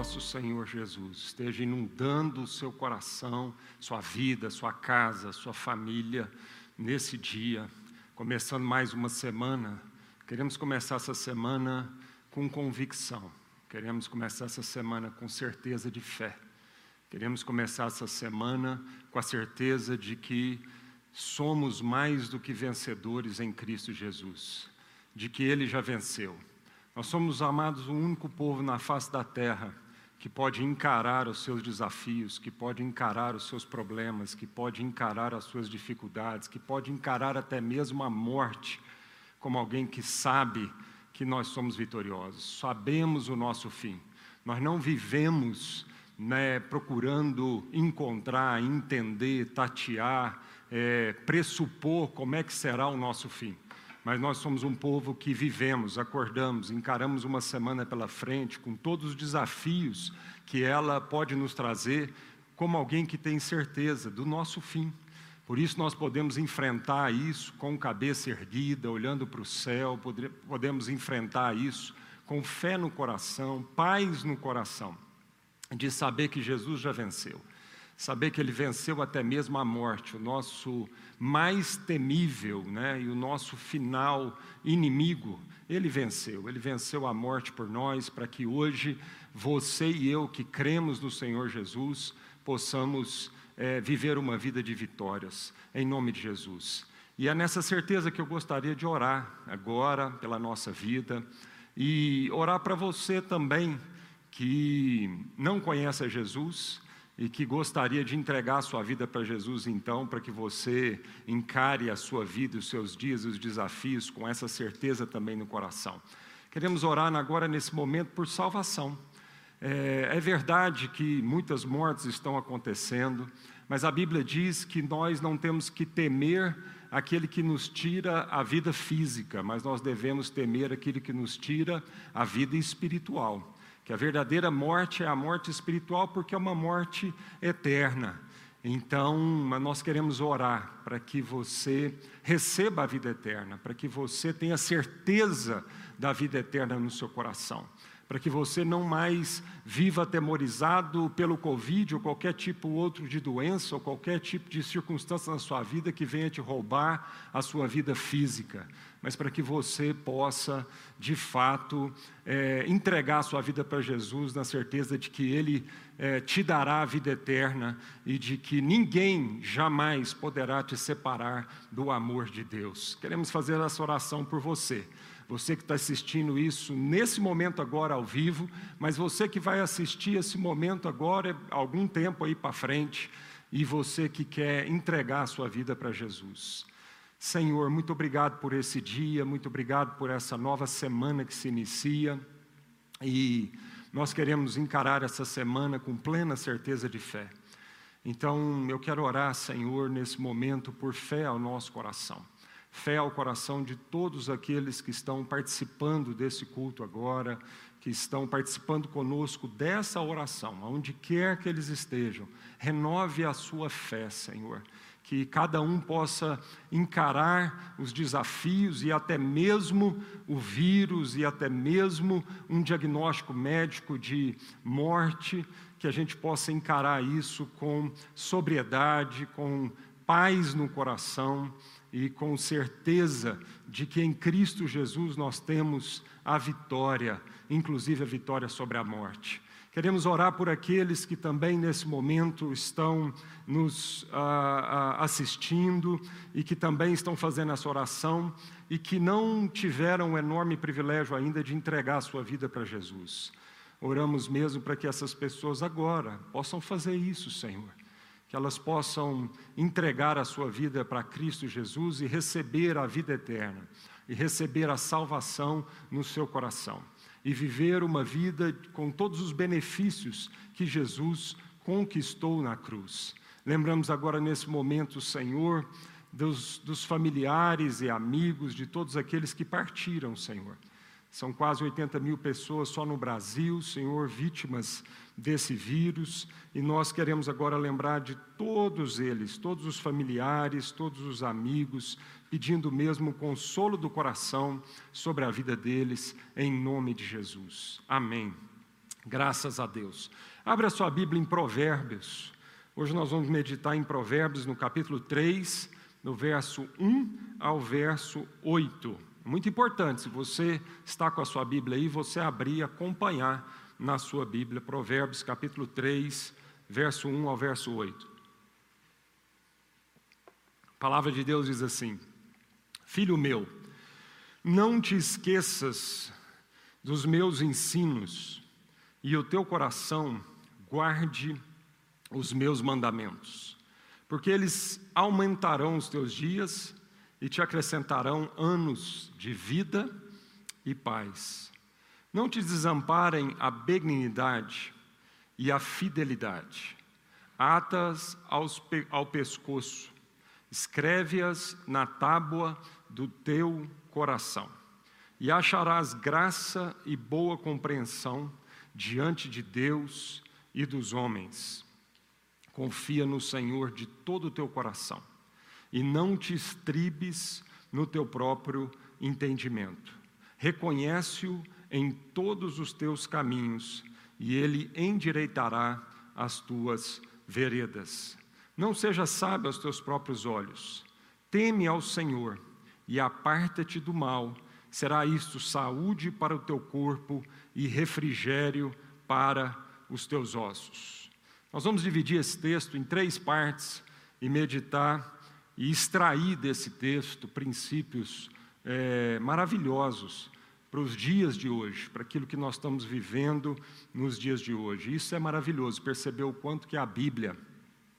nosso Senhor Jesus esteja inundando o seu coração, sua vida, sua casa, sua família nesse dia, começando mais uma semana. Queremos começar essa semana com convicção, queremos começar essa semana com certeza de fé, queremos começar essa semana com a certeza de que somos mais do que vencedores em Cristo Jesus, de que Ele já venceu. Nós somos, amados, o único povo na face da terra que pode encarar os seus desafios, que pode encarar os seus problemas, que pode encarar as suas dificuldades, que pode encarar até mesmo a morte, como alguém que sabe que nós somos vitoriosos, sabemos o nosso fim. Nós não vivemos né, procurando encontrar, entender, tatear, é, pressupor como é que será o nosso fim. Mas nós somos um povo que vivemos, acordamos, encaramos uma semana pela frente, com todos os desafios que ela pode nos trazer, como alguém que tem certeza do nosso fim. Por isso nós podemos enfrentar isso com cabeça erguida, olhando para o céu, podemos enfrentar isso com fé no coração, paz no coração, de saber que Jesus já venceu saber que ele venceu até mesmo a morte, o nosso mais temível né, e o nosso final inimigo, ele venceu. Ele venceu a morte por nós, para que hoje você e eu que cremos no Senhor Jesus possamos é, viver uma vida de vitórias, em nome de Jesus. E é nessa certeza que eu gostaria de orar agora pela nossa vida e orar para você também que não conhece a Jesus e que gostaria de entregar a sua vida para Jesus, então, para que você encare a sua vida, os seus dias, os desafios, com essa certeza também no coração. Queremos orar agora, nesse momento, por salvação. É, é verdade que muitas mortes estão acontecendo, mas a Bíblia diz que nós não temos que temer aquele que nos tira a vida física, mas nós devemos temer aquele que nos tira a vida espiritual que a verdadeira morte é a morte espiritual, porque é uma morte eterna. Então, nós queremos orar para que você receba a vida eterna, para que você tenha certeza da vida eterna no seu coração para que você não mais viva atemorizado pelo Covid ou qualquer tipo outro de doença ou qualquer tipo de circunstância na sua vida que venha te roubar a sua vida física, mas para que você possa, de fato, é, entregar a sua vida para Jesus na certeza de que Ele é, te dará a vida eterna e de que ninguém jamais poderá te separar do amor de Deus. Queremos fazer essa oração por você você que está assistindo isso nesse momento agora ao vivo, mas você que vai assistir esse momento agora, algum tempo aí para frente, e você que quer entregar a sua vida para Jesus. Senhor, muito obrigado por esse dia, muito obrigado por essa nova semana que se inicia, e nós queremos encarar essa semana com plena certeza de fé. Então, eu quero orar, Senhor, nesse momento, por fé ao nosso coração fé ao coração de todos aqueles que estão participando desse culto agora, que estão participando conosco dessa oração, aonde quer que eles estejam. Renove a sua fé, Senhor. Que cada um possa encarar os desafios e até mesmo o vírus e até mesmo um diagnóstico médico de morte, que a gente possa encarar isso com sobriedade, com paz no coração e com certeza de que em Cristo Jesus nós temos a vitória, inclusive a vitória sobre a morte. Queremos orar por aqueles que também nesse momento estão nos ah, ah, assistindo e que também estão fazendo essa oração e que não tiveram o enorme privilégio ainda de entregar a sua vida para Jesus. Oramos mesmo para que essas pessoas agora possam fazer isso, Senhor que elas possam entregar a sua vida para Cristo Jesus e receber a vida eterna, e receber a salvação no seu coração, e viver uma vida com todos os benefícios que Jesus conquistou na cruz. Lembramos agora nesse momento, Senhor, dos, dos familiares e amigos de todos aqueles que partiram, Senhor. São quase 80 mil pessoas só no Brasil, Senhor, vítimas desse vírus, e nós queremos agora lembrar de todos eles, todos os familiares, todos os amigos, pedindo mesmo o consolo do coração sobre a vida deles, em nome de Jesus. Amém. Graças a Deus. Abra sua Bíblia em Provérbios. Hoje nós vamos meditar em Provérbios no capítulo 3, no verso 1 ao verso 8. Muito importante, se você está com a sua Bíblia aí, você abrir e acompanhar na sua Bíblia, Provérbios capítulo 3, verso 1 ao verso 8. A palavra de Deus diz assim: Filho meu, não te esqueças dos meus ensinos e o teu coração guarde os meus mandamentos, porque eles aumentarão os teus dias e te acrescentarão anos de vida e paz. Não te desamparem a benignidade e a fidelidade, atas ao pescoço, escreve-as na tábua do teu coração, e acharás graça e boa compreensão diante de Deus e dos homens. Confia no Senhor de todo o teu coração e não te estribes no teu próprio entendimento. Reconhece-o em todos os teus caminhos e ele endireitará as tuas veredas. Não seja sábio aos teus próprios olhos. Teme ao Senhor e aparta-te do mal será isto saúde para o teu corpo e refrigério para os teus ossos. Nós vamos dividir esse texto em três partes e meditar e extrair desse texto princípios é, maravilhosos para os dias de hoje, para aquilo que nós estamos vivendo nos dias de hoje. Isso é maravilhoso, perceber o quanto que a Bíblia,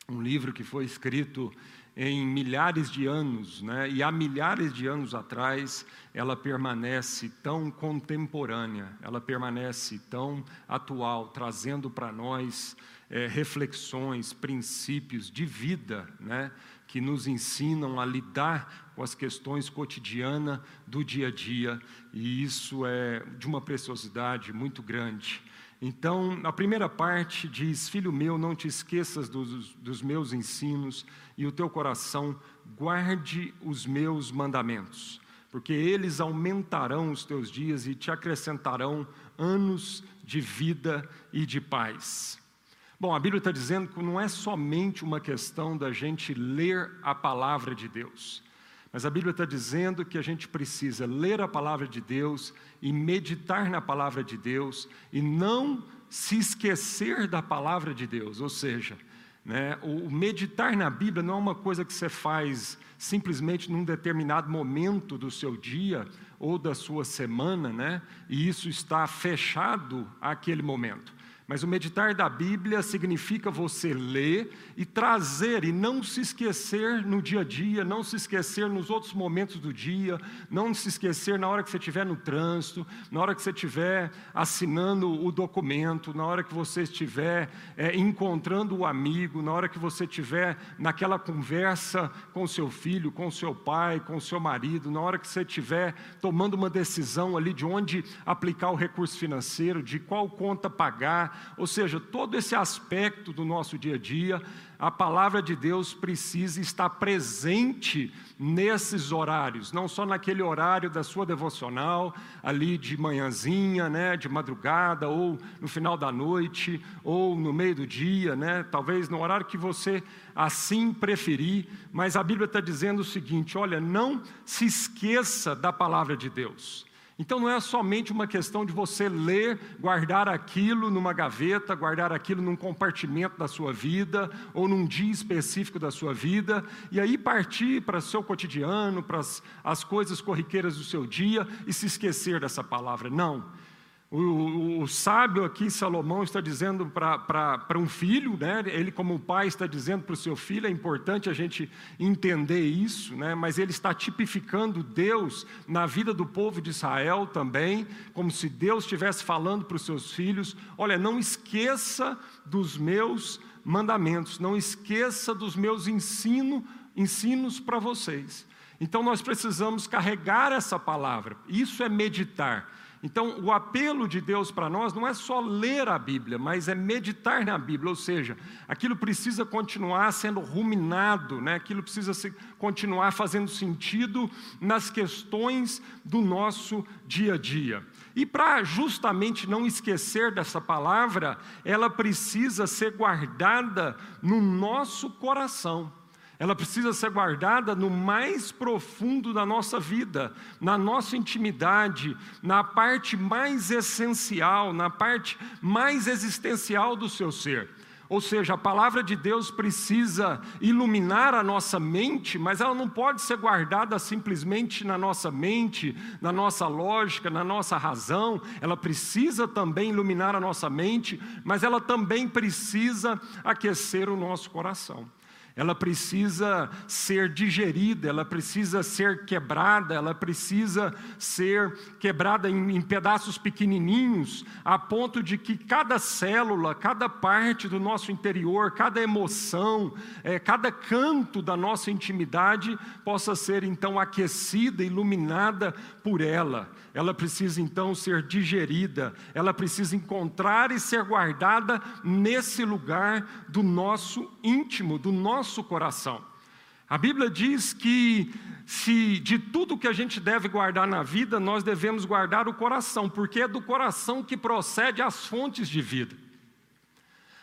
um livro que foi escrito em milhares de anos, né? e há milhares de anos atrás, ela permanece tão contemporânea, ela permanece tão atual, trazendo para nós é, reflexões, princípios de vida, né? Que nos ensinam a lidar com as questões cotidianas do dia a dia, e isso é de uma preciosidade muito grande. Então, a primeira parte diz: Filho meu, não te esqueças dos, dos, meus ensinos e o teu coração guarde os meus mandamentos, porque eles aumentarão os teus dias e te acrescentarão anos de vida e de paz. Bom, a Bíblia está dizendo que não é somente uma questão da gente ler a palavra de Deus. Mas a Bíblia está dizendo que a gente precisa ler a palavra de Deus e meditar na palavra de Deus e não se esquecer da palavra de Deus. Ou seja, né, o meditar na Bíblia não é uma coisa que você faz simplesmente num determinado momento do seu dia ou da sua semana, né, e isso está fechado àquele momento. Mas o meditar da Bíblia significa você ler e trazer e não se esquecer no dia a dia, não se esquecer nos outros momentos do dia, não se esquecer na hora que você estiver no trânsito, na hora que você estiver assinando o documento, na hora que você estiver é, encontrando o amigo, na hora que você estiver naquela conversa com seu filho, com seu pai, com seu marido, na hora que você estiver tomando uma decisão ali de onde aplicar o recurso financeiro, de qual conta pagar ou seja, todo esse aspecto do nosso dia a dia, a palavra de Deus precisa estar presente nesses horários, não só naquele horário da sua devocional, ali de manhãzinha, né, de madrugada, ou no final da noite, ou no meio do dia, né, talvez no horário que você assim preferir, mas a Bíblia está dizendo o seguinte: olha, não se esqueça da palavra de Deus. Então não é somente uma questão de você ler, guardar aquilo numa gaveta, guardar aquilo num compartimento da sua vida, ou num dia específico da sua vida, e aí partir para o seu cotidiano, para as, as coisas corriqueiras do seu dia e se esquecer dessa palavra. Não. O, o, o, sábio aqui, Salomão, está dizendo para um filho, né? ele, como pai, está dizendo para o seu filho, é importante a gente entender isso, né? mas ele está tipificando Deus na vida do povo de Israel também, como se Deus estivesse falando para os seus filhos: olha, não esqueça dos meus mandamentos, não esqueça dos meus ensino, ensinos para vocês. Então nós precisamos carregar essa palavra, isso é meditar Então, o apelo de Deus para nós não é só ler a Bíblia, mas é meditar na Bíblia, ou seja, aquilo precisa continuar sendo ruminado, né? aquilo precisa se, continuar fazendo sentido nas questões do nosso dia a dia. E para justamente não esquecer dessa palavra, ela precisa ser guardada no nosso coração ela precisa ser guardada no mais profundo da nossa vida, na nossa intimidade, na parte mais essencial, na parte mais existencial do seu ser. Ou seja, a palavra de Deus precisa iluminar a nossa mente, mas ela não pode ser guardada simplesmente na nossa mente, na nossa lógica, na nossa razão. Ela precisa também iluminar a nossa mente, mas ela também precisa aquecer o nosso coração ela precisa ser digerida, ela precisa ser quebrada, ela precisa ser quebrada em, em, pedaços pequenininhos, a ponto de que cada célula, cada parte do nosso interior, cada emoção, é, cada canto da nossa intimidade possa ser então aquecida, iluminada por ela. Ela precisa então ser digerida, ela precisa encontrar e ser guardada nesse lugar do nosso íntimo, do nosso coração. A Bíblia diz que se de tudo que a gente deve guardar na vida, nós devemos guardar o coração, porque é do coração que procede as fontes de vida.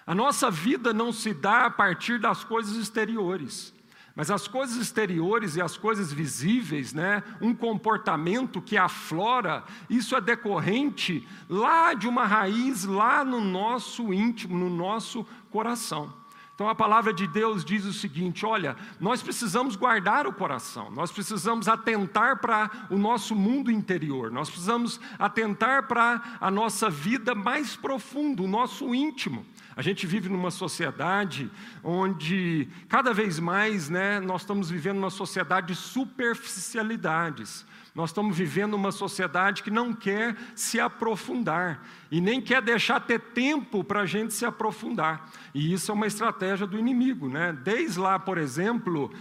A nossa vida não se dá a partir das coisas exteriores. Mas as coisas exteriores e as coisas visíveis, né, um comportamento que aflora, isso é decorrente lá de uma raiz, lá no nosso íntimo, no nosso coração. Então a palavra de Deus diz o seguinte: olha, nós precisamos guardar o coração, nós precisamos atentar para o nosso mundo interior, nós precisamos atentar para a nossa vida mais profunda, o nosso íntimo. A gente vive numa sociedade onde cada vez mais né, nós estamos vivendo uma sociedade de superficialidades. Nós estamos vivendo uma sociedade que não quer se aprofundar e nem quer deixar ter tempo para a gente se aprofundar. E isso é uma estratégia do inimigo. Né? Desde lá, por exemplo,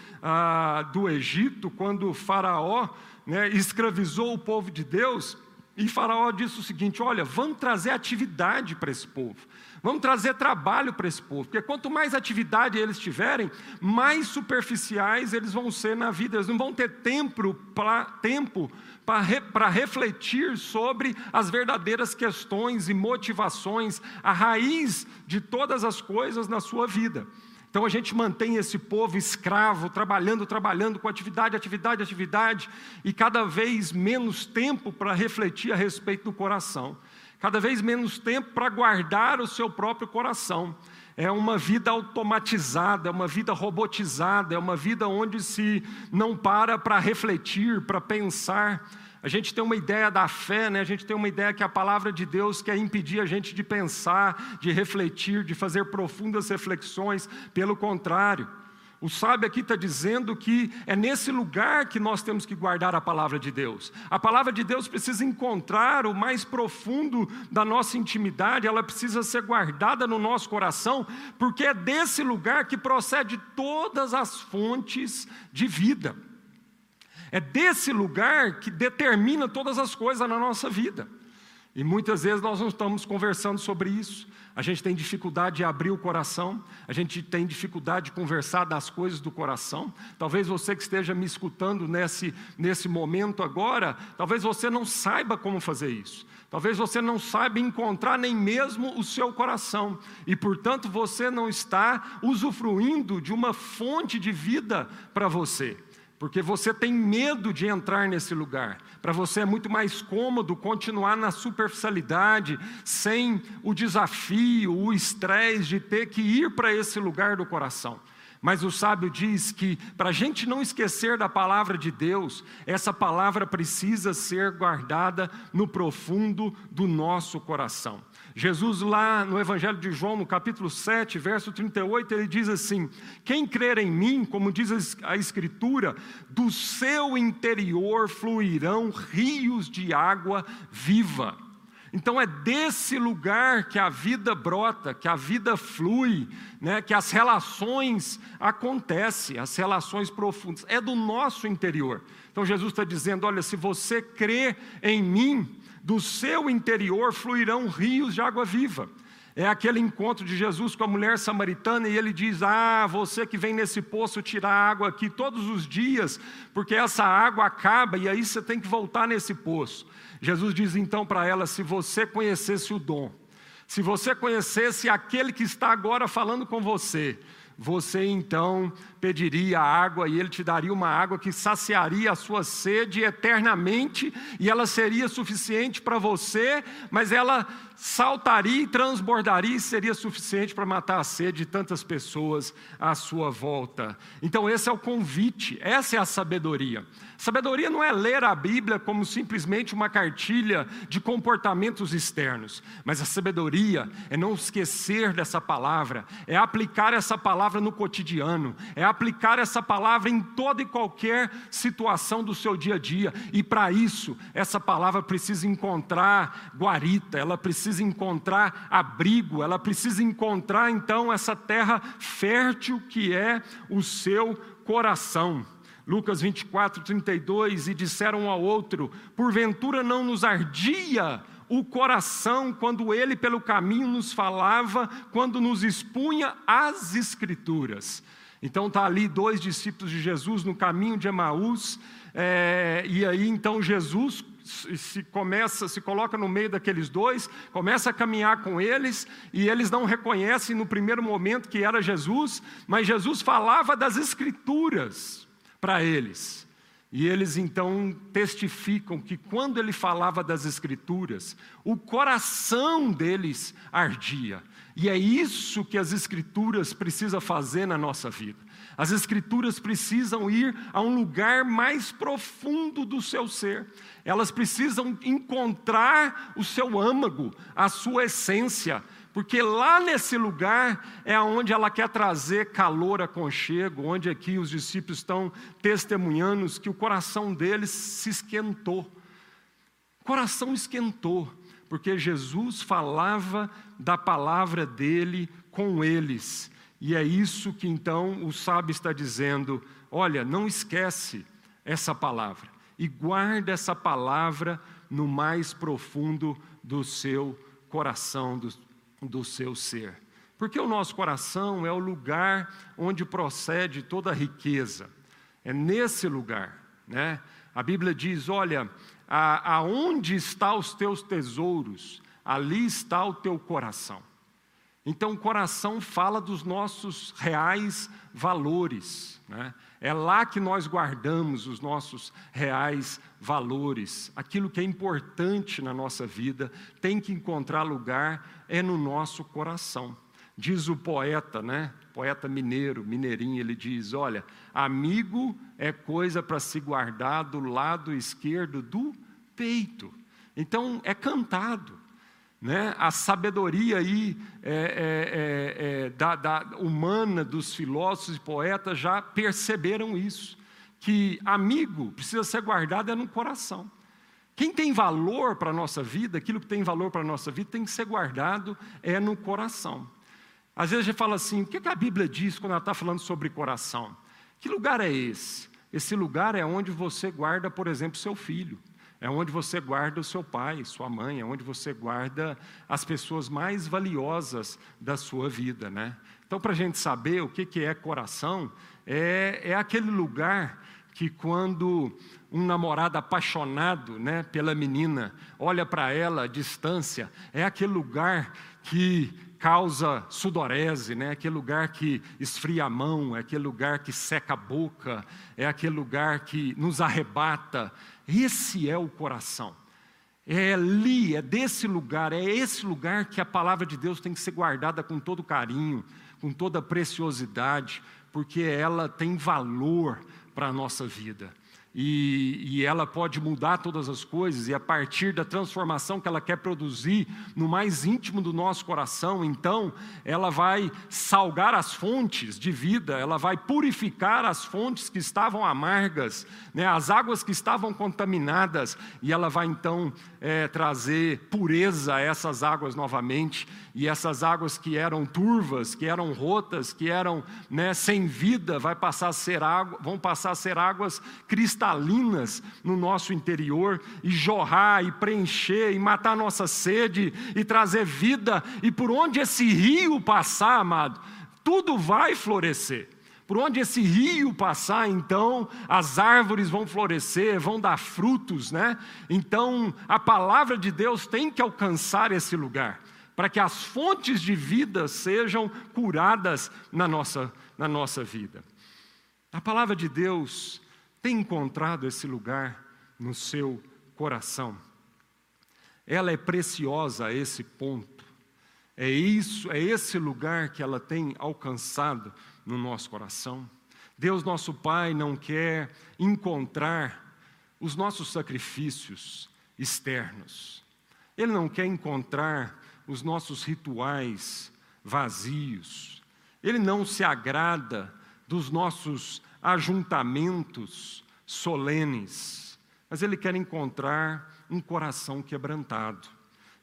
do Egito, quando o Faraó né, escravizou o povo de Deus, e Faraó disse o seguinte: olha, vamos trazer atividade para esse povo. Vamos trazer trabalho para esse povo, porque quanto mais atividade eles tiverem, mais superficiais eles vão ser na vida, eles não vão ter tempo para tempo para refletir sobre as verdadeiras questões e motivações, a raiz de todas as coisas na sua vida. Então a gente mantém esse povo escravo, trabalhando, trabalhando, com atividade, atividade, atividade, e cada vez menos tempo para refletir a respeito do coração cada vez menos tempo para guardar o seu próprio coração. É uma vida automatizada, é uma vida robotizada, é uma vida onde se não para para refletir, para pensar. A gente tem uma ideia da fé, né? a gente tem uma ideia que a palavra de Deus quer impedir a gente de pensar, de refletir, de fazer profundas reflexões. Pelo contrário, o sábio aqui está dizendo que é nesse lugar que nós temos que guardar a palavra de Deus. A palavra de Deus precisa encontrar o mais profundo da nossa intimidade, ela precisa ser guardada no nosso coração, porque é desse lugar que procede todas as fontes de vida. É desse lugar que determina todas as coisas na nossa vida. E muitas vezes nós não estamos conversando sobre isso. A gente tem dificuldade de abrir o coração, a gente tem dificuldade de conversar das coisas do coração. Talvez você que esteja me escutando nesse, nesse momento agora, talvez você não saiba como fazer isso. Talvez você não saiba encontrar nem mesmo o seu coração, e portanto você não está usufruindo de uma fonte de vida para você porque você tem medo de entrar nesse lugar. Para você é muito mais cômodo continuar na superficialidade, sem o desafio, o estresse de ter que ir para esse lugar do coração. Mas o sábio diz que, para a gente não esquecer da palavra de Deus, essa palavra precisa ser guardada no profundo do nosso coração. Jesus, lá no Evangelho de João, no capítulo 7, verso 38, ele diz assim: Quem crer em mim, como diz a Escritura, do seu interior fluirão rios de água viva. Então é desse lugar que a vida brota, que a vida flui, né, que as relações acontecem, as relações profundas. É do nosso interior. Então Jesus está dizendo: olha, se você crê em mim, do seu interior fluirão rios de água viva. É aquele encontro de Jesus com a mulher samaritana e ele diz: Ah, você que vem nesse poço tirar água aqui todos os dias, porque essa água acaba e aí você tem que voltar nesse poço. Jesus diz então para ela: Se você conhecesse o dom, se você conhecesse aquele que está agora falando com você, você então pediria água e ele te daria uma água que saciaria a sua sede eternamente e ela seria suficiente para você, mas ela saltaria e transbordaria e seria suficiente para matar a sede de tantas pessoas à sua volta. Então, esse é o convite, essa é a sabedoria. Sabedoria não é ler a Bíblia como simplesmente uma cartilha de comportamentos externos, mas a sabedoria é não esquecer dessa palavra, é aplicar essa palavra no cotidiano, é aplicar essa palavra em toda e qualquer situação do seu dia a dia, e para isso, essa palavra precisa encontrar guarita, ela precisa encontrar abrigo, ela precisa encontrar então essa terra fértil que é o seu coração. Lucas 24, 32, e disseram um ao outro: Porventura não nos ardia o coração quando ele pelo caminho nos falava, quando nos expunha as Escrituras. Então está ali dois discípulos de Jesus no caminho de Emaús, é, e aí então Jesus se começa, se coloca no meio daqueles dois, começa a caminhar com eles, e eles não reconhecem no primeiro momento que era Jesus, mas Jesus falava das Escrituras para eles. E eles então testificam que quando ele falava das Escrituras, o coração deles ardia. E é isso que as Escrituras precisam fazer na nossa vida. As Escrituras precisam ir a um lugar mais profundo do seu ser. Elas precisam encontrar o seu âmago, a sua essência, porque lá nesse lugar é onde ela quer trazer calor, aconchego, onde aqui os discípulos estão testemunhando que o coração deles se esquentou. O coração esquentou, porque Jesus falava da palavra dele com eles. E é isso que então o sábio está dizendo: olha, não esquece essa palavra e guarda essa palavra no mais profundo do seu coração, do, do seu ser. Porque o nosso coração é o lugar onde procede toda a riqueza. É nesse lugar, né? A Bíblia diz: olha, aonde está os teus tesouros, ali está o teu coração. Então, o coração fala dos nossos reais valores. Né? É lá que nós guardamos os nossos reais valores. Aquilo que é importante na nossa vida tem que encontrar lugar é no nosso coração. Diz o poeta, né? Poeta mineiro, mineirinho, ele diz: Olha, amigo é coisa para se guardar do lado esquerdo do peito. Então, é cantado. Né? A sabedoria aí é, é, é, é, da, da, humana dos filósofos e poetas já perceberam isso, que amigo precisa ser guardado é no coração. Quem tem valor para a nossa vida, aquilo que tem valor para a nossa vida, tem que ser guardado é no coração. Às vezes a gente fala assim: o que a Bíblia diz quando ela está falando sobre coração? Que lugar é esse? Esse lugar é onde você guarda, por exemplo, seu filho. É onde você guarda o seu pai, sua mãe, é onde você guarda as pessoas mais valiosas da sua vida, né? Então, para a gente saber o que, que é coração, é, é aquele lugar que quando um namorado apaixonado né, pela menina olha para ela à distância, é aquele lugar que causa sudorese, né? aquele lugar que esfria a mão, é aquele lugar que seca a boca, é aquele lugar que nos arrebata. Esse é o coração. É ali, é desse lugar, é esse lugar que a palavra de Deus tem que ser guardada com todo carinho, com toda preciosidade, porque ela tem valor para a nossa vida. E, e, ela pode mudar todas as coisas, e a partir da transformação que ela quer produzir no mais íntimo do nosso coração, então ela vai salgar as fontes de vida, ela vai purificar as fontes que estavam amargas, né, as águas que estavam contaminadas, e ela vai então é, trazer pureza a essas águas novamente, e essas águas que eram turvas, que eram rotas, que eram né, sem vida, vai passar a ser água, vão passar a ser águas cristalinas no nosso interior, e jorrar, e preencher, e matar nossa sede, e trazer vida, e por onde esse rio passar, amado, tudo vai florescer. Por onde esse rio passar, então, as árvores vão florescer, vão dar frutos, né? Então, a palavra de Deus tem que alcançar esse lugar, para que as fontes de vida sejam curadas na nossa, na nossa vida. A palavra de Deus tem encontrado esse lugar no seu coração. Ela é preciosa a esse ponto. É isso, é esse lugar que ela tem alcançado no nosso coração. Deus, nosso Pai, não quer encontrar os nossos sacrifícios externos. Ele não quer encontrar os nossos rituais vazios. Ele não se agrada dos nossos ajuntamentos solenes, mas ele quer encontrar um coração quebrantado.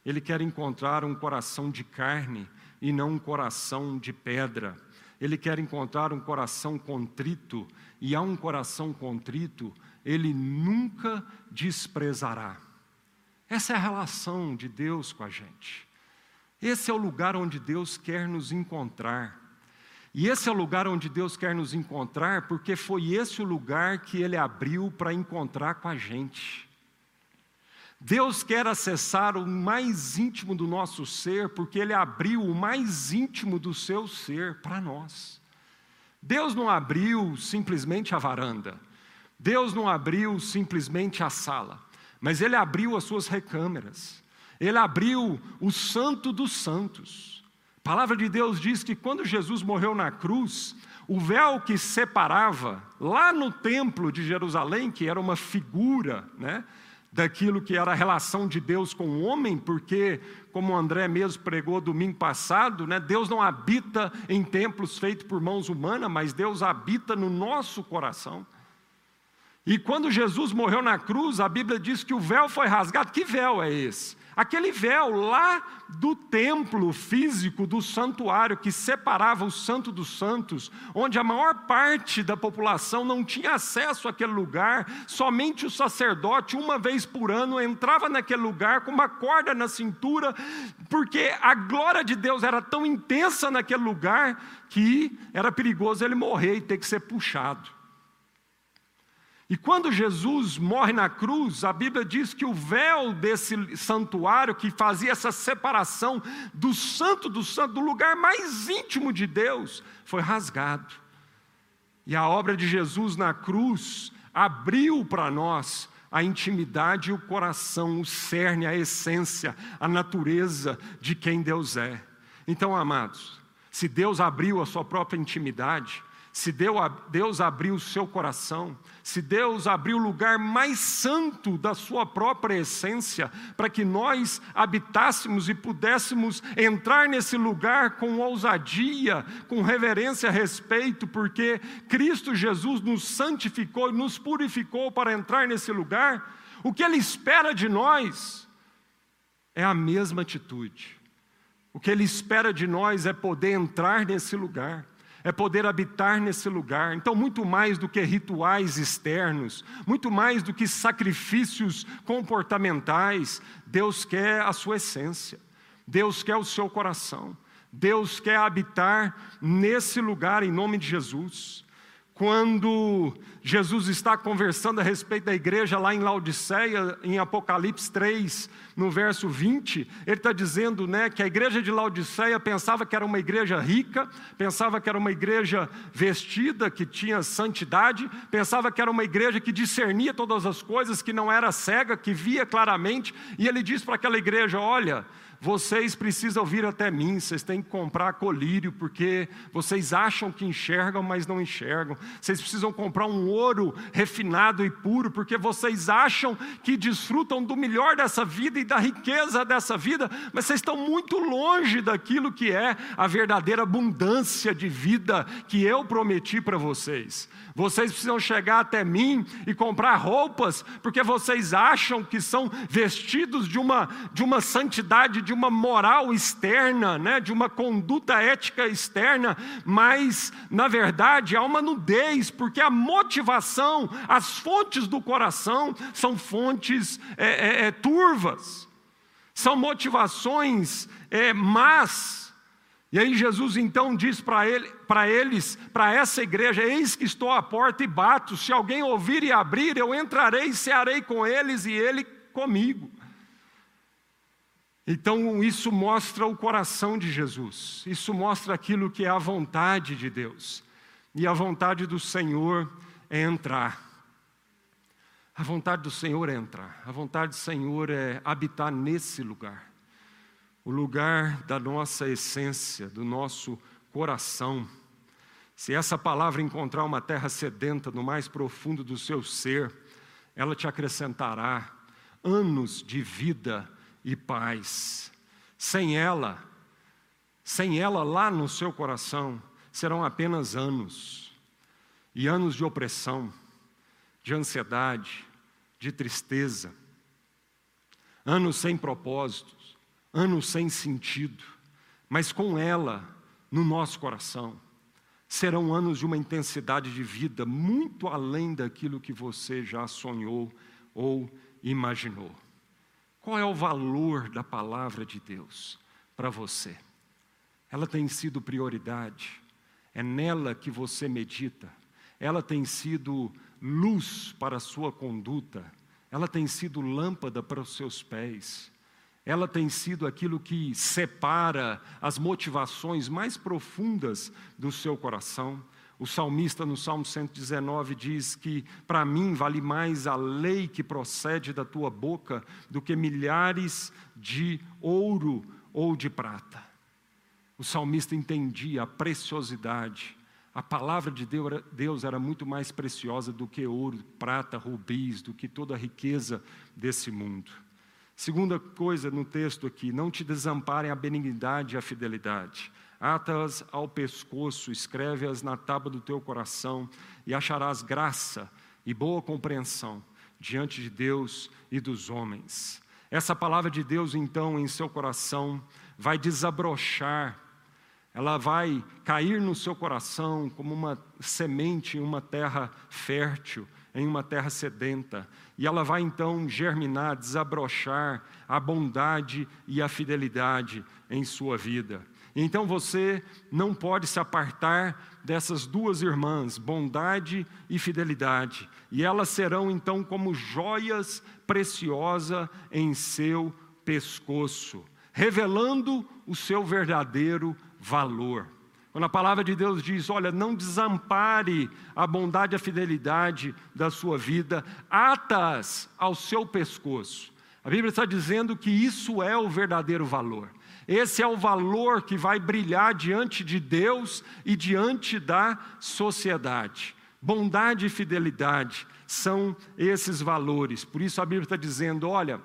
Ele quer encontrar um coração de carne e não um coração de pedra. Ele quer encontrar um coração contrito, e a um coração contrito, ele nunca desprezará. Essa é a relação de Deus com a gente. Esse é o lugar onde Deus quer nos encontrar. E esse é o lugar onde Deus quer nos encontrar, porque foi esse o lugar que Ele abriu para encontrar com a gente. Deus quer acessar o mais íntimo do nosso ser, porque Ele abriu o mais íntimo do seu ser para nós. Deus não abriu simplesmente a varanda, Deus não abriu simplesmente a sala, mas Ele abriu as suas recâmeras, Ele abriu o Santo dos Santos. A palavra de Deus diz que quando Jesus morreu na cruz, o véu que separava, lá no templo de Jerusalém, que era uma figura, né? daquilo que era a relação de Deus com o homem, porque, como o André mesmo pregou domingo passado, né, Deus não habita em templos feitos por mãos humanas, mas Deus habita no nosso coração. E quando Jesus morreu na cruz, a Bíblia diz que o véu foi rasgado. Que véu é esse? Aquele véu lá do templo físico, do santuário, que separava o Santo dos Santos, onde a maior parte da população não tinha acesso àquele lugar, somente o sacerdote, uma vez por ano, entrava naquele lugar com uma corda na cintura, porque a glória de Deus era tão intensa naquele lugar que era perigoso ele morrer e ter que ser puxado. E quando Jesus morre na cruz, a Bíblia diz que o véu desse santuário que fazia essa separação do santo do santo, do lugar mais íntimo de Deus, foi rasgado. E a obra de Jesus na cruz abriu para nós a intimidade e o coração, o cerne, a essência, a natureza de quem Deus é. Então, amados, se Deus abriu a sua própria intimidade, se Deus abriu o seu coração, se Deus abriu o lugar mais santo da sua própria essência, para que nós habitássemos e pudéssemos entrar nesse lugar com ousadia, com reverência, respeito, porque Cristo Jesus nos santificou e nos purificou para entrar nesse lugar, o que Ele espera de nós é a mesma atitude. O que Ele espera de nós é poder entrar nesse lugar é poder habitar nesse lugar. Então, muito mais do que rituais externos, muito mais do que sacrifícios comportamentais, Deus quer a sua essência, Deus quer o seu coração, Deus quer habitar nesse lugar em nome de Jesus quando Jesus está conversando a respeito da igreja lá em Laodiceia, em Apocalipse 3, no verso 20, ele está dizendo né, que a igreja de Laodiceia pensava que era uma igreja rica, pensava que era uma igreja vestida, que tinha santidade, pensava que era uma igreja que discernia todas as coisas, que não era cega, que via claramente, e ele diz para aquela igreja: olha, vocês precisam vir até mim, vocês têm que comprar colírio, porque vocês acham que enxergam, mas não enxergam. Vocês precisam comprar um ouro refinado e puro, porque vocês acham que desfrutam do melhor dessa vida e da riqueza dessa vida, mas vocês estão muito longe daquilo que é a verdadeira abundância de vida que eu prometi para vocês. Vocês precisam chegar até mim e comprar roupas, porque vocês acham que são vestidos de uma, de uma santidade, de uma moral externa, né? de uma conduta ética externa, mas, na verdade, há uma nudez, porque a motivação, as fontes do coração são fontes é, é, é, turvas, são motivações é, más e aí Jesus então diz para ele, eles, para essa igreja: Eis que estou à porta e bato, se alguém ouvir e abrir, eu entrarei e cearei com eles e ele comigo. Então isso mostra o coração de Jesus, isso mostra aquilo que é a vontade de Deus. E a vontade do Senhor é entrar. A vontade do Senhor é entrar, a vontade do Senhor é habitar nesse lugar o lugar da nossa essência, do nosso coração. Se essa palavra encontrar uma terra sedenta no mais profundo do seu ser, ela te acrescentará anos de vida e paz. Sem ela, sem ela lá no seu coração, serão apenas anos, e anos de opressão, de ansiedade, de tristeza, anos sem propósito, anos sem sentido, mas com ela no nosso coração, serão anos de uma intensidade de vida muito além daquilo que você já sonhou ou imaginou. Qual é o valor da palavra de Deus para você? Ela tem sido prioridade, é nela que você medita, ela tem sido luz para a sua conduta, ela tem sido lâmpada para os seus pés ela tem sido aquilo que separa as motivações mais profundas do seu coração. O salmista no Salmo 119 diz que para mim vale mais a lei que procede da tua boca do que milhares de ouro ou de prata. O salmista entendia a preciosidade. A palavra de Deus era muito mais preciosa do que ouro, prata, rubis, do que toda a riqueza desse mundo. Segunda coisa no texto aqui, não te desamparem a benignidade e a fidelidade. Ata-as ao pescoço, escreve-as na tábua do teu coração, e acharás graça e boa compreensão diante de Deus e dos homens. Essa palavra de Deus, então, em seu coração, vai desabrochar, ela vai cair no seu coração como uma semente em uma terra fértil, em uma terra sedenta, e ela vai então germinar, desabrochar a bondade e a fidelidade em sua vida. Então você não pode se apartar dessas duas irmãs, bondade e fidelidade, e elas serão então como joias preciosas em seu pescoço, revelando o seu verdadeiro valor. Quando a palavra de Deus diz: Olha, não desampare a bondade e a fidelidade da sua vida, atas ao seu pescoço. A Bíblia está dizendo que isso é o verdadeiro valor. Esse é o valor que vai brilhar diante de Deus e diante da sociedade. Bondade e fidelidade são esses valores. Por isso a Bíblia está dizendo: olha,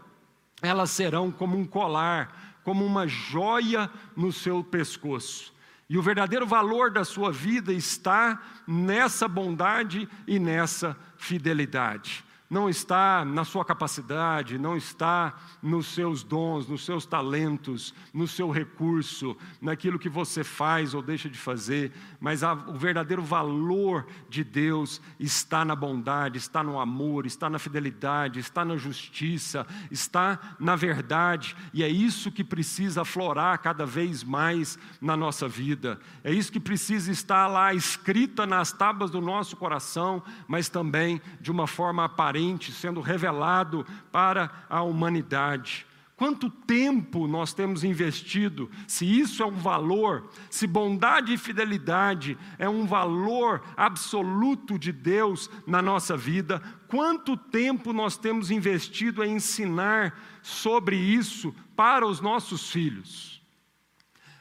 elas serão como um colar, como uma joia no seu pescoço. E o verdadeiro valor da sua vida está nessa bondade e nessa fidelidade não está na sua capacidade, não está nos seus dons, nos seus talentos, no seu recurso, naquilo que você faz ou deixa de fazer, mas a, o verdadeiro valor de Deus está na bondade, está no amor, está na fidelidade, está na justiça, está na verdade, e é isso que precisa aflorar cada vez mais na nossa vida, é isso que precisa estar lá escrita nas tábuas do nosso coração, mas também de uma forma aparente sendo revelado para a humanidade. Quanto tempo nós temos investido? Se isso é um valor, se bondade e fidelidade é um valor absoluto de Deus na nossa vida, quanto tempo nós temos investido em ensinar sobre isso para os nossos filhos?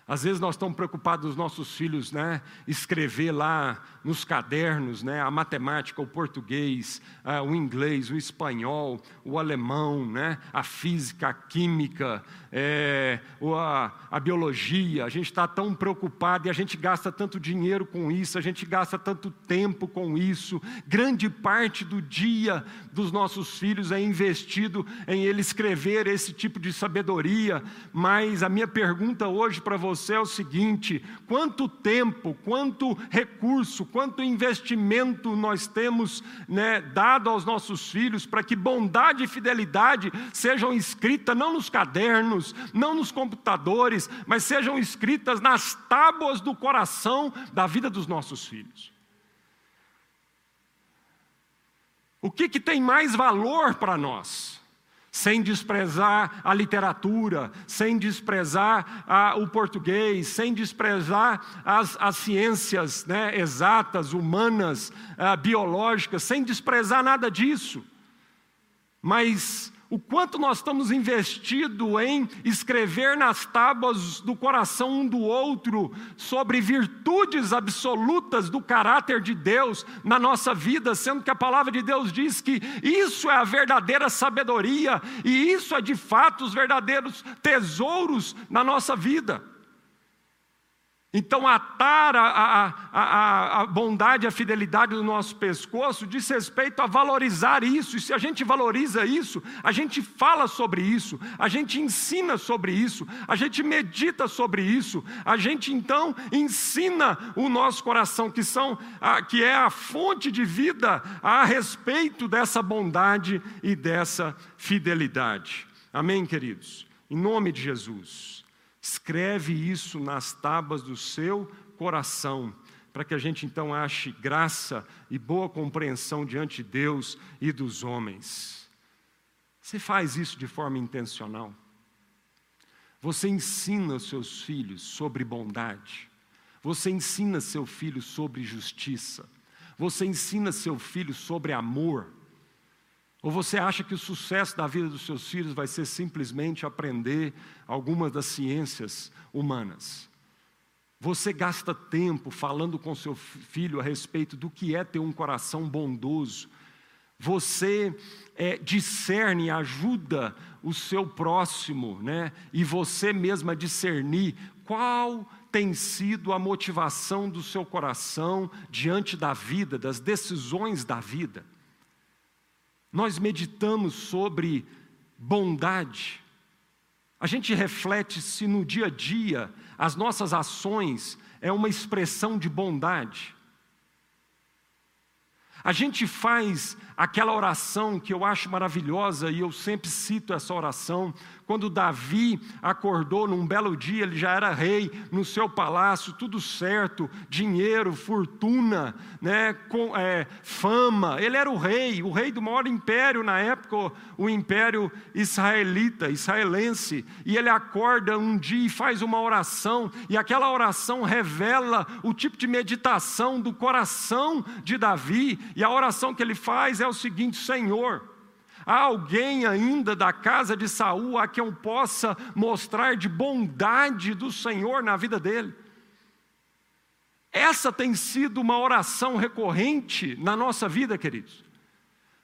Às vezes nós estamos preocupados os nossos filhos, né, escrever lá nos cadernos, né, a matemática, o português, o inglês, o espanhol, o alemão, né, a física, a química, é, a, a biologia. A gente está tão preocupado e a gente gasta tanto dinheiro com isso, a gente gasta tanto tempo com isso. Grande parte do dia dos nossos filhos é investido em ele escrever esse tipo de sabedoria. Mas a minha pergunta hoje para você você é o seguinte: quanto tempo, quanto recurso, quanto investimento nós temos né, dado aos nossos filhos para que bondade e fidelidade sejam escritas não nos cadernos, não nos computadores, mas sejam escritas nas tábuas do coração da vida dos nossos filhos. O que, que tem mais valor para nós? Sem desprezar a literatura, sem desprezar ah, o português, sem desprezar as, as ciências né, exatas, humanas, ah, biológicas, sem desprezar nada disso. Mas o quanto nós estamos investindo em escrever nas tábuas do coração um do outro sobre virtudes absolutas do caráter de Deus na nossa vida, sendo que a palavra de Deus diz que isso é a verdadeira sabedoria e isso é de fato os verdadeiros tesouros na nossa vida. Então, atar a, a, a, a, bondade a fidelidade do nosso pescoço diz respeito a valorizar isso, e se a gente valoriza isso, a gente fala sobre isso, a gente ensina sobre isso, a gente medita sobre isso, a gente então ensina o nosso coração, que, são, que é a fonte de vida, a respeito dessa bondade e dessa fidelidade. Amém, queridos? Em nome de Jesus. Escreve isso nas tábuas do seu coração, para que a gente então ache graça e boa compreensão diante de Deus e dos homens. Você faz isso de forma intencional. Você ensina os seus filhos sobre bondade. Você ensina seu filho sobre justiça. Você ensina seu filho sobre amor. Ou você acha que o sucesso da vida dos seus filhos vai ser simplesmente aprender algumas das ciências humanas? Você gasta tempo falando com seu filho a respeito do que é ter um coração bondoso. Você é, discerne, ajuda o seu próximo, né? E você mesma discernir qual tem sido a motivação do seu coração diante da vida, das decisões da vida. Nós meditamos sobre bondade. A gente reflete se no dia a dia as nossas ações é uma expressão de bondade. A gente faz aquela oração que eu acho maravilhosa e eu sempre cito essa oração, quando Davi acordou num belo dia, ele já era rei no seu palácio, tudo certo, dinheiro, fortuna, né, com, é, fama. Ele era o rei, o rei do maior império na época, o império israelita, israelense. E ele acorda um dia e faz uma oração, e aquela oração revela o tipo de meditação do coração de Davi. E a oração que ele faz é o seguinte: Senhor, Há alguém ainda da casa de Saul a quem eu possa mostrar de bondade do Senhor na vida dele? Essa tem sido uma oração recorrente na nossa vida, queridos.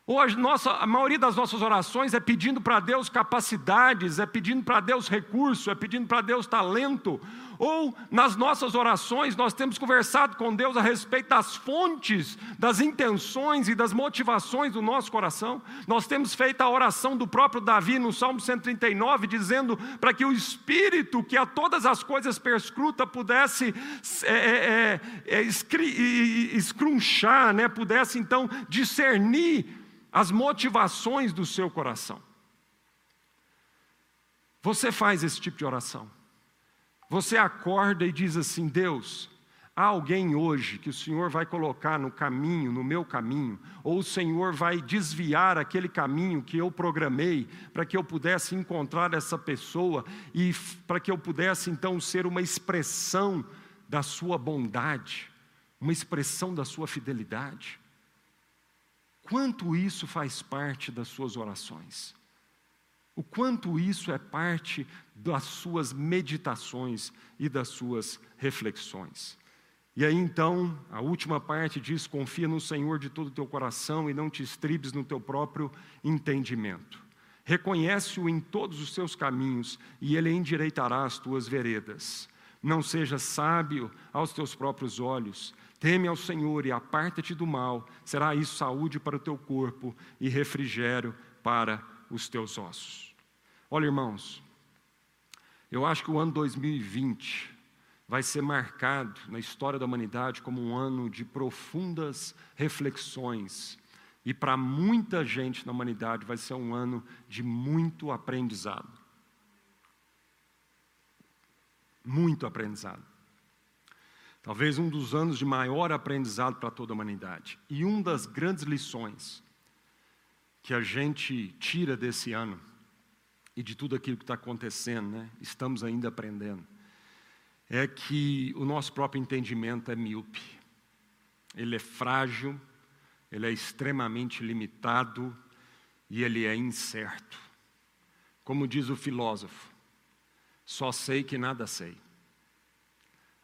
Hoje, nossa, a maioria das nossas orações é pedindo para Deus capacidades, é pedindo para Deus recurso, é pedindo para Deus talento. Ou nas nossas orações nós temos conversado com Deus a respeito das fontes, das intenções e das motivações do nosso coração. Nós temos feito a oração do próprio Davi no Salmo 139, dizendo para que o Espírito que a todas as coisas perscruta pudesse é, é, é, é escrunchar, né? pudesse então discernir as motivações do seu coração. Você faz esse tipo de oração. Você acorda e diz assim: Deus, há alguém hoje que o Senhor vai colocar no caminho, no meu caminho, ou o Senhor vai desviar aquele caminho que eu programei para que eu pudesse encontrar essa pessoa e para que eu pudesse então ser uma expressão da sua bondade, uma expressão da sua fidelidade. Quanto isso faz parte das suas orações? O quanto isso é parte das suas meditações e das suas reflexões. E aí então, a última parte diz: confia no Senhor de todo o teu coração e não te estribes no teu próprio entendimento. Reconhece-o em todos os seus caminhos e ele endireitará as tuas veredas. Não seja sábio aos teus próprios olhos. Teme ao Senhor e aparta-te do mal. Será isso saúde para o teu corpo e refrigério para os teus ossos. Olha, irmãos, eu acho que o ano 2020 vai ser marcado na história da humanidade como um ano de profundas reflexões. E para muita gente na humanidade vai ser um ano de muito aprendizado. Muito aprendizado. Talvez um dos anos de maior aprendizado para toda a humanidade. E uma das grandes lições que a gente tira desse ano e de tudo aquilo que está acontecendo, né? estamos ainda aprendendo é que o nosso próprio entendimento é míope, ele é frágil, ele é extremamente limitado e ele é incerto. Como diz o filósofo, só sei que nada sei.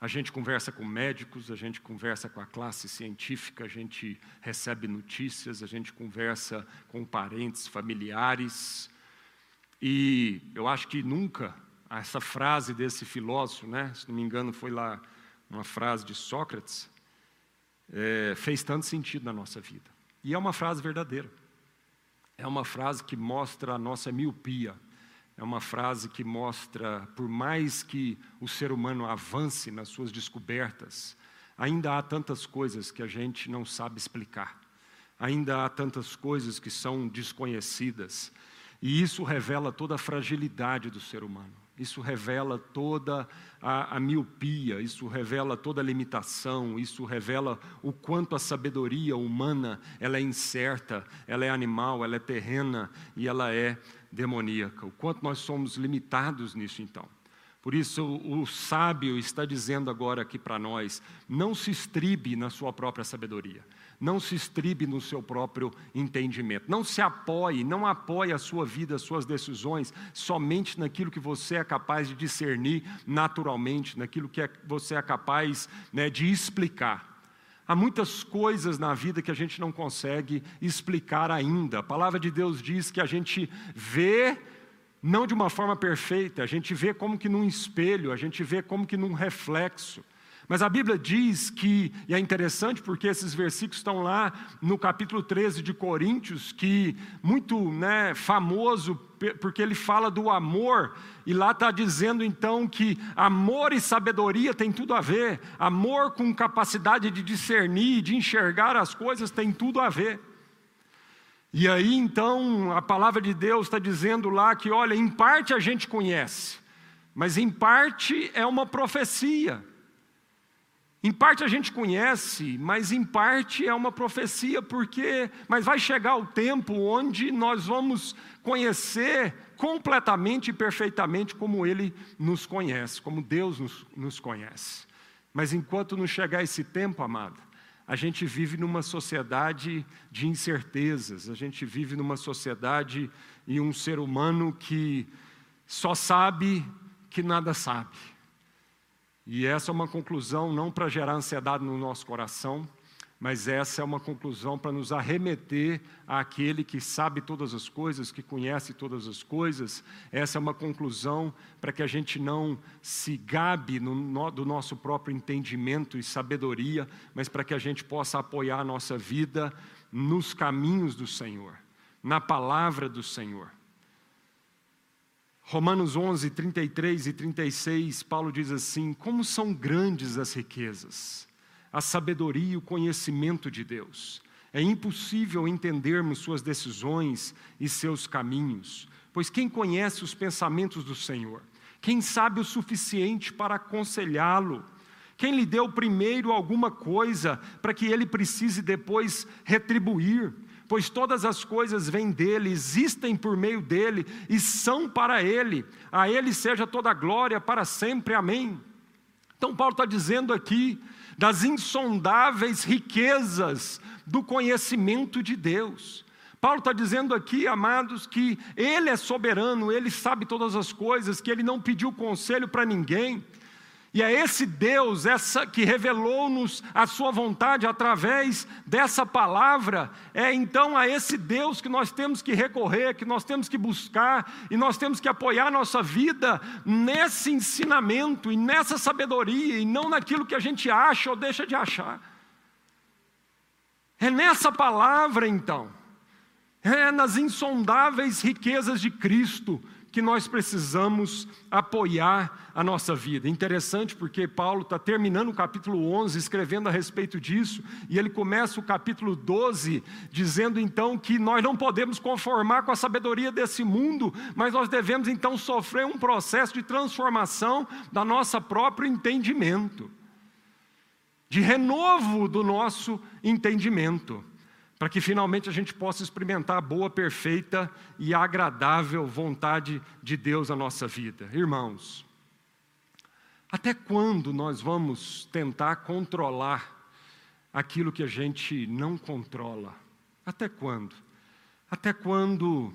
A gente conversa com médicos, a gente conversa com a classe científica, a gente recebe notícias, a gente conversa com parentes, familiares, e eu acho que nunca essa frase desse filósofo, né? se não me engano, foi lá uma frase de Sócrates, é, fez tanto sentido na nossa vida. E é uma frase verdadeira. É uma frase que mostra a nossa miopia. É uma frase que mostra, por mais que o ser humano avance nas suas descobertas, ainda há tantas coisas que a gente não sabe explicar. Ainda há tantas coisas que são desconhecidas. E isso revela toda a fragilidade do ser humano. Isso revela toda a, a, miopia, isso revela toda a limitação, isso revela o quanto a sabedoria humana ela é incerta, ela é animal, ela é terrena e ela é demoníaca. O quanto nós somos limitados nisso então. Por isso, o, o sábio está dizendo agora aqui para nós: não se estribe na sua própria sabedoria não se estribe no seu próprio entendimento. Não se apoie, não apoie a sua vida, as suas decisões somente naquilo que você é capaz de discernir naturalmente, naquilo que é, você é capaz né, de explicar. Há muitas coisas na vida que a gente não consegue explicar ainda. A palavra de Deus diz que a gente vê não de uma forma perfeita, a gente vê como que num espelho, a gente vê como que num reflexo. Mas a Bíblia diz que, e é interessante porque esses versículos estão lá no capítulo 13 de Coríntios, que muito né, famoso, porque ele fala do amor, e lá está dizendo então que amor e sabedoria tem tudo a ver, amor com capacidade de discernir, de enxergar as coisas tem tudo a ver. E aí então a palavra de Deus está dizendo lá que, olha, em parte a gente conhece, mas em parte é uma profecia. Em parte a gente conhece, mas em parte é uma profecia, porque mas vai chegar o tempo onde nós vamos conhecer completamente e perfeitamente como Ele nos conhece, como Deus nos, nos conhece. Mas enquanto não chegar esse tempo, amado, a gente vive numa sociedade de incertezas, a gente vive numa sociedade e um ser humano que só sabe que nada sabe. E essa é uma conclusão não para gerar ansiedade no nosso coração, mas essa é uma conclusão para nos arremeter àquele que sabe todas as coisas, que conhece todas as coisas. Essa é uma conclusão para que a gente não se gabe no, do nosso próprio entendimento e sabedoria, mas para que a gente possa apoiar a nossa vida nos caminhos do Senhor, na palavra do Senhor. Romanos 11, 33 e 36, Paulo diz assim: Como são grandes as riquezas, a sabedoria e o conhecimento de Deus. É impossível entendermos suas decisões e seus caminhos, pois quem conhece os pensamentos do Senhor? Quem sabe o suficiente para aconselhá-lo? Quem lhe deu primeiro alguma coisa para que ele precise depois retribuir? Pois todas as coisas vêm dele, existem por meio dele e são para ele. A ele seja toda a glória para sempre. Amém. Então, Paulo está dizendo aqui das insondáveis riquezas do conhecimento de Deus. Paulo está dizendo aqui, amados, que Ele é soberano, Ele sabe todas as coisas, que Ele não pediu conselho para ninguém. E é esse Deus essa que revelou-nos a sua vontade através dessa palavra, é então a esse Deus que nós temos que recorrer, que nós temos que buscar e nós temos que apoiar nossa vida nesse ensinamento e nessa sabedoria e não naquilo que a gente acha ou deixa de achar. É nessa palavra então, é nas insondáveis riquezas de Cristo que nós precisamos apoiar a nossa vida. Interessante porque Paulo está terminando o capítulo 11, escrevendo a respeito disso, e ele começa o capítulo 12, dizendo então que nós não podemos conformar com a sabedoria desse mundo, mas nós devemos então sofrer um processo de transformação da nossa próprio entendimento, de renovo do nosso entendimento para que finalmente a gente possa experimentar a boa, perfeita e agradável vontade de Deus na nossa vida. Irmãos, até quando nós vamos tentar controlar aquilo que a gente não controla? Até quando? Até quando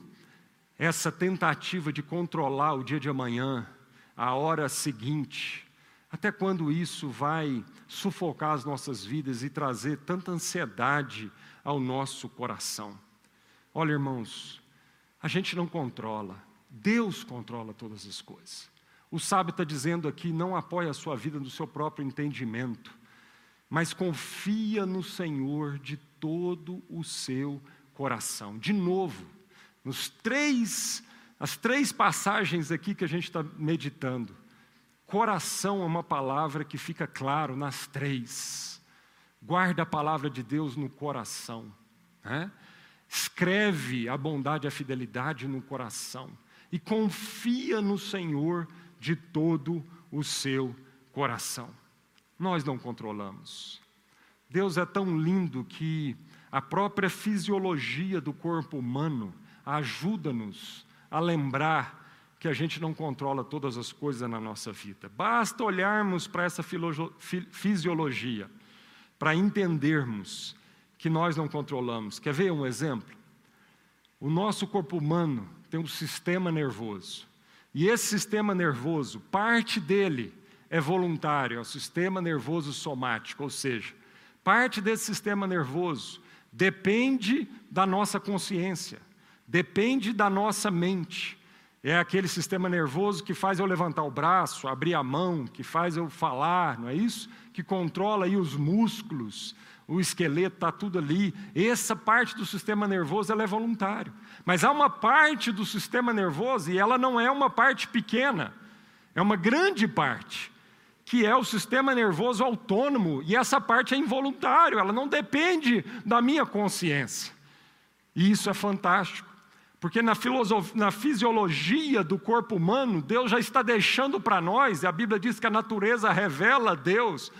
essa tentativa de controlar o dia de amanhã, a hora seguinte, até quando isso vai sufocar as nossas vidas e trazer tanta ansiedade ao nosso coração. Olha, irmãos, a gente não controla, Deus controla todas as coisas. O sábio está dizendo aqui: não apoia a sua vida no seu próprio entendimento, mas confia no Senhor de todo o seu coração. De novo, nos três, as três passagens aqui que a gente está meditando, coração é uma palavra que fica claro nas três. Guarda a palavra de Deus no coração. Né? Escreve a bondade e a fidelidade no coração. E confia no Senhor de todo o seu coração. Nós não controlamos. Deus é tão lindo que a própria fisiologia do corpo humano ajuda-nos a lembrar que a gente não controla todas as coisas na nossa vida. Basta olharmos para essa fisiologia para entendermos que nós não controlamos. Quer ver um exemplo? O nosso corpo humano tem um sistema nervoso. E esse sistema nervoso, parte dele é voluntário, é o sistema nervoso somático, ou seja, parte desse sistema nervoso depende da nossa consciência, depende da nossa mente. É aquele sistema nervoso que faz eu levantar o braço, abrir a mão, que faz eu falar, não é isso? Que controla aí os músculos, o esqueleto está tudo ali. Essa parte do sistema nervoso ela é voluntário. Mas há uma parte do sistema nervoso, e ela não é uma parte pequena, é uma grande parte, que é o sistema nervoso autônomo, e essa parte é involuntário, ela não depende da minha consciência. E isso é fantástico. Porque na, na fisiologia do corpo humano, Deus já está deixando para nós, e a Bíblia diz que a natureza revela Deus.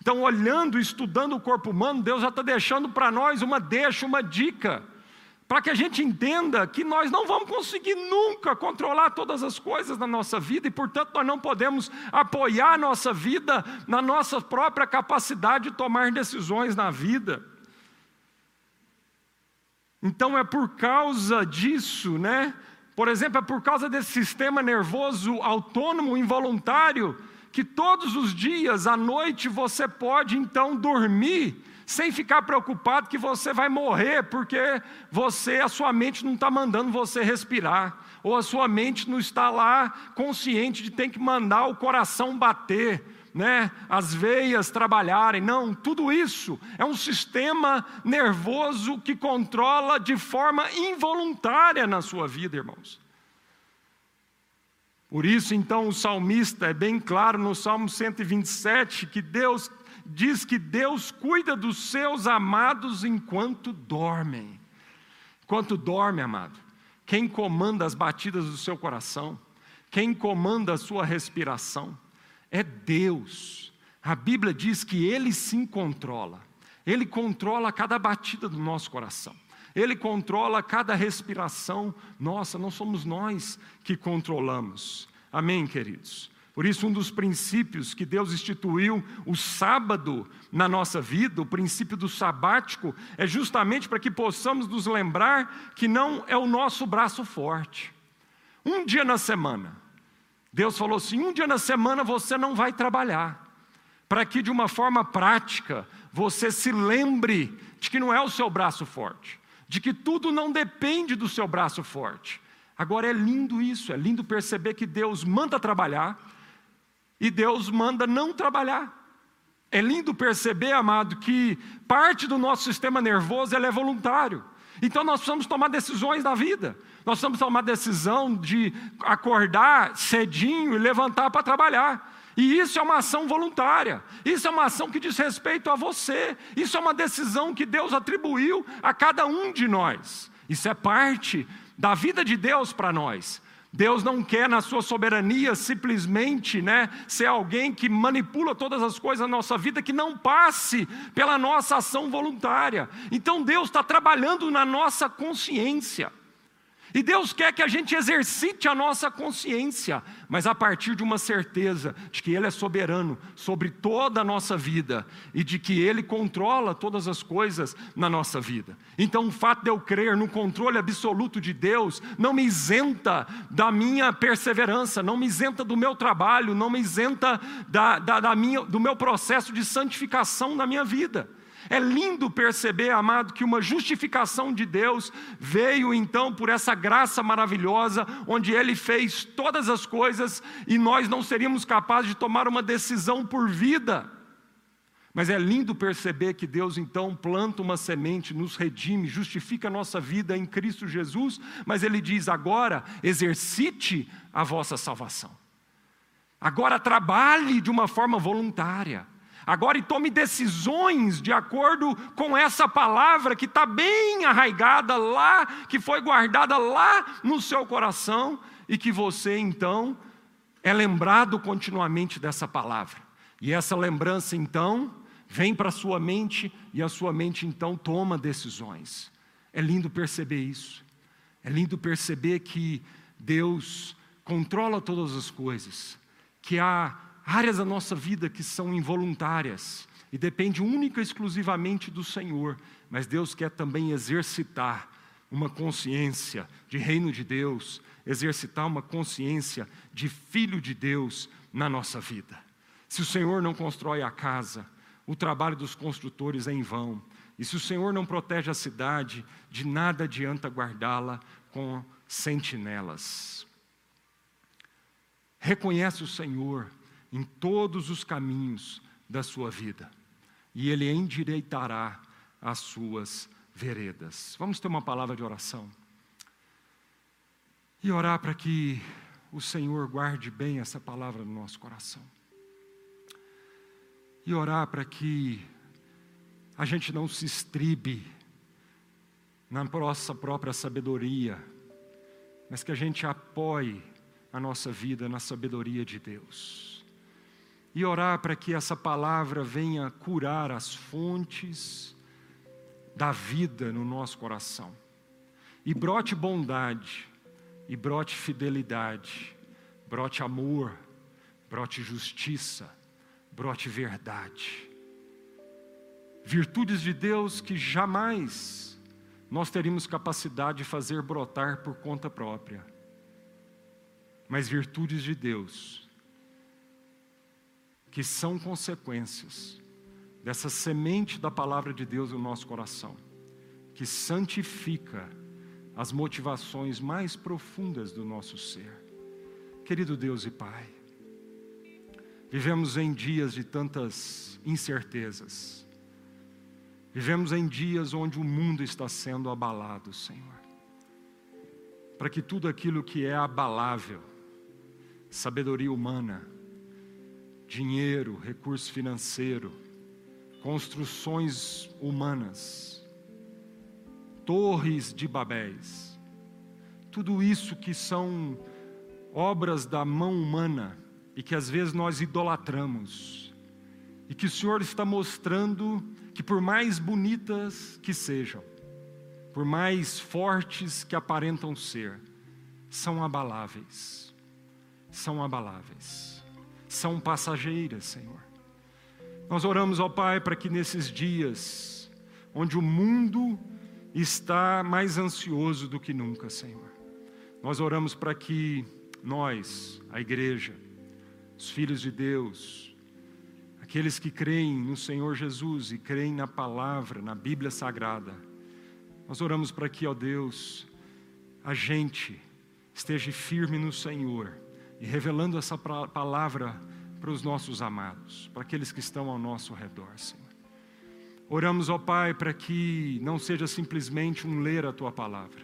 Então, olhando, estudando o corpo humano, Deus já está deixando para nós uma deixa, uma dica, para que a gente entenda que nós não vamos conseguir nunca controlar todas as coisas na nossa vida e, portanto, nós não podemos apoiar a nossa vida na nossa própria capacidade de tomar decisões na vida. Então é por causa disso, né? Por exemplo, é por causa desse sistema nervoso autônomo involuntário que todos os dias à noite você pode então dormir sem ficar preocupado que você vai morrer porque você a sua mente não está mandando você respirar ou a sua mente não está lá consciente de ter que mandar o coração bater né, as veias trabalharem. Não, tudo isso é um sistema nervoso que controla de forma involuntária na sua vida, irmãos. Por isso, então, o salmista é bem claro no Salmo 127 que Deus diz que Deus cuida dos seus amados enquanto dormem. Enquanto dorme, amado, quem comanda as batidas do seu coração, quem comanda a sua respiração, é Deus. A Bíblia diz que Ele sim controla. Ele controla cada batida do nosso coração. Ele controla cada respiração nossa, não somos nós que controlamos. Amém, queridos? Por isso, um dos princípios que Deus instituiu, o sábado na nossa vida, o princípio do sabático, é justamente para que possamos nos lembrar que não é o nosso braço forte. Um dia na semana, Deus falou assim: um dia na semana você não vai trabalhar, para que de uma forma prática você se lembre de que não é o seu braço forte, de que tudo não depende do seu braço forte. Agora é lindo isso, é lindo perceber que Deus manda trabalhar e Deus manda não trabalhar. É lindo perceber, amado, que parte do nosso sistema nervoso é voluntário. Então nós precisamos tomar decisões na vida. Nós precisamos tomar decisão de acordar cedinho e levantar para trabalhar. E isso é uma ação voluntária, isso é uma ação que diz respeito a você, isso é uma decisão que Deus atribuiu a cada um de nós. Isso é parte da vida de Deus para nós. Deus não quer, na sua soberania, simplesmente né, ser alguém que manipula todas as coisas na nossa vida, que não passe pela nossa ação voluntária. Então Deus está trabalhando na nossa consciência. E Deus quer que a gente exercite a nossa consciência, mas a partir de uma certeza de que Ele é soberano sobre toda a nossa vida e de que Ele controla todas as coisas na nossa vida. Então, o fato de eu crer no controle absoluto de Deus não me isenta da minha perseverança, não me isenta do meu trabalho, não me isenta da, da, da minha, do meu processo de santificação na minha vida. É lindo perceber, amado, que uma justificação de Deus veio então por essa graça maravilhosa, onde Ele fez todas as coisas e nós não seríamos capazes de tomar uma decisão por vida. Mas é lindo perceber que Deus então planta uma semente, nos redime, justifica a nossa vida em Cristo Jesus, mas Ele diz: agora exercite a vossa salvação. Agora trabalhe de uma forma voluntária. Agora, e tome decisões de acordo com essa palavra que está bem arraigada lá, que foi guardada lá no seu coração e que você então é lembrado continuamente dessa palavra. E essa lembrança então vem para a sua mente e a sua mente então toma decisões. É lindo perceber isso. É lindo perceber que Deus controla todas as coisas, que há áreas da nossa vida que são involuntárias e depende única e exclusivamente do Senhor, mas Deus quer também exercitar uma consciência de reino de Deus, exercitar uma consciência de filho de Deus na nossa vida. Se o Senhor não constrói a casa, o trabalho dos construtores é em vão. E se o Senhor não protege a cidade, de nada adianta guardá-la com sentinelas. Reconhece o Senhor em todos os caminhos da sua vida, e Ele endireitará as suas veredas. Vamos ter uma palavra de oração. E orar para que o Senhor guarde bem essa palavra no nosso coração. E orar para que a gente não se estribe na nossa própria sabedoria, mas que a gente apoie a nossa vida na sabedoria de Deus e orar para que essa palavra venha curar as fontes da vida no nosso coração. E brote bondade, e brote fidelidade, brote amor, brote justiça, brote verdade. Virtudes de Deus que jamais nós teríamos capacidade de fazer brotar por conta própria, mas virtudes de Deus que são consequências dessa semente da palavra de Deus no nosso coração, que santifica as motivações mais profundas do nosso ser. Querido Deus e Pai, vivemos em dias de tantas incertezas, vivemos em dias onde o mundo está sendo abalado, Senhor, para que tudo aquilo que é abalável, sabedoria humana, dinheiro, recurso financeiro, construções humanas, torres de Babéis, tudo isso que são obras da mão humana e que às vezes nós idolatramos, e que o Senhor está mostrando que, por mais bonitas que sejam, por mais fortes que aparentam ser, são abaláveis. São abaláveis. São passageiras, Senhor. Nós oramos, ó Pai, para que nesses dias, onde o mundo está mais ansioso do que nunca, Senhor, nós oramos para que nós, a igreja, os filhos de Deus, aqueles que creem no Senhor Jesus e creem na palavra, na Bíblia Sagrada, nós oramos para que, ó Deus, a gente esteja firme no Senhor e revelando essa palavra para os nossos amados, para aqueles que estão ao nosso redor, Senhor. Oramos, ó Pai, para que não seja simplesmente um ler a tua palavra,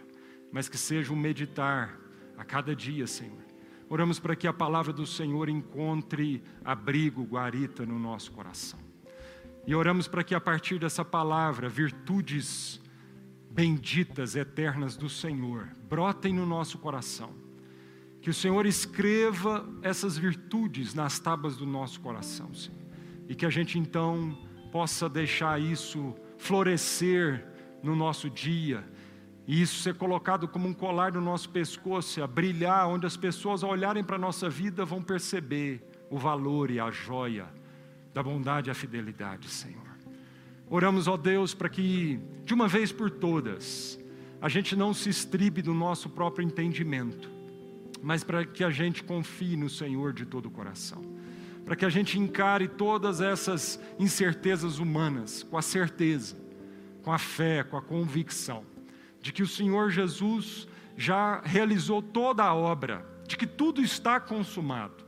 mas que seja um meditar a cada dia, Senhor. Oramos para que a palavra do Senhor encontre abrigo, guarita no nosso coração. E oramos para que a partir dessa palavra, virtudes benditas, eternas do Senhor, brotem no nosso coração que o Senhor escreva essas virtudes nas tábuas do nosso coração, Senhor. E que a gente então possa deixar isso florescer no nosso dia, e isso ser colocado como um colar no nosso pescoço, a brilhar, onde as pessoas, ao olharem para a nossa vida, vão perceber o valor e a joia da bondade e a fidelidade, Senhor. Oramos, ó Deus, para que, de uma vez por todas, a gente não se estribe do nosso próprio entendimento, mas para que a gente confie no Senhor de todo o coração. Para que a gente encare todas essas incertezas humanas com a certeza, com a fé, com a convicção de que o Senhor Jesus já realizou toda a obra, de que tudo está consumado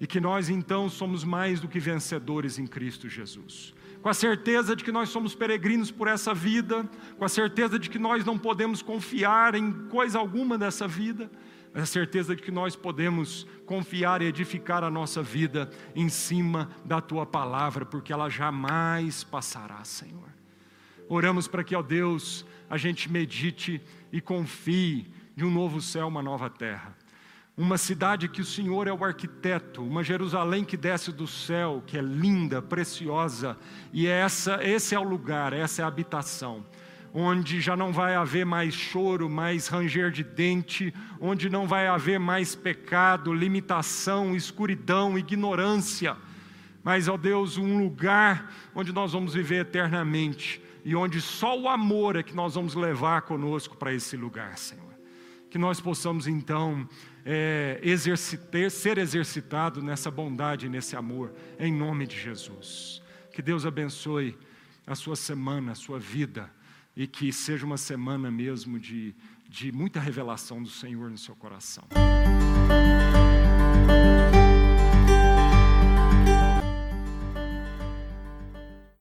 e que nós então somos mais do que vencedores em Cristo Jesus. Com a certeza de que nós somos peregrinos por essa vida, com a certeza de que nós não podemos confiar em coisa alguma dessa vida, a certeza de que nós podemos confiar e edificar a nossa vida em cima da tua palavra, porque ela jamais passará, Senhor. Oramos para que, ó Deus, a gente medite e confie de um novo céu, uma nova terra. Uma cidade que o Senhor é o arquiteto, uma Jerusalém que desce do céu, que é linda, preciosa, e essa, esse é o lugar, essa é a habitação onde já não vai haver mais choro, mais ranger de dente, onde não vai haver mais pecado, limitação, escuridão, ignorância, mas, ó Deus, um lugar onde nós vamos viver eternamente e onde só o amor é que nós vamos levar conosco para esse lugar, Senhor. Que nós possamos então é, ser exercitado nessa bondade, nesse amor, em nome de Jesus. Que Deus abençoe a sua semana, a sua vida e que seja uma semana mesmo de, de muita revelação do Senhor no seu coração.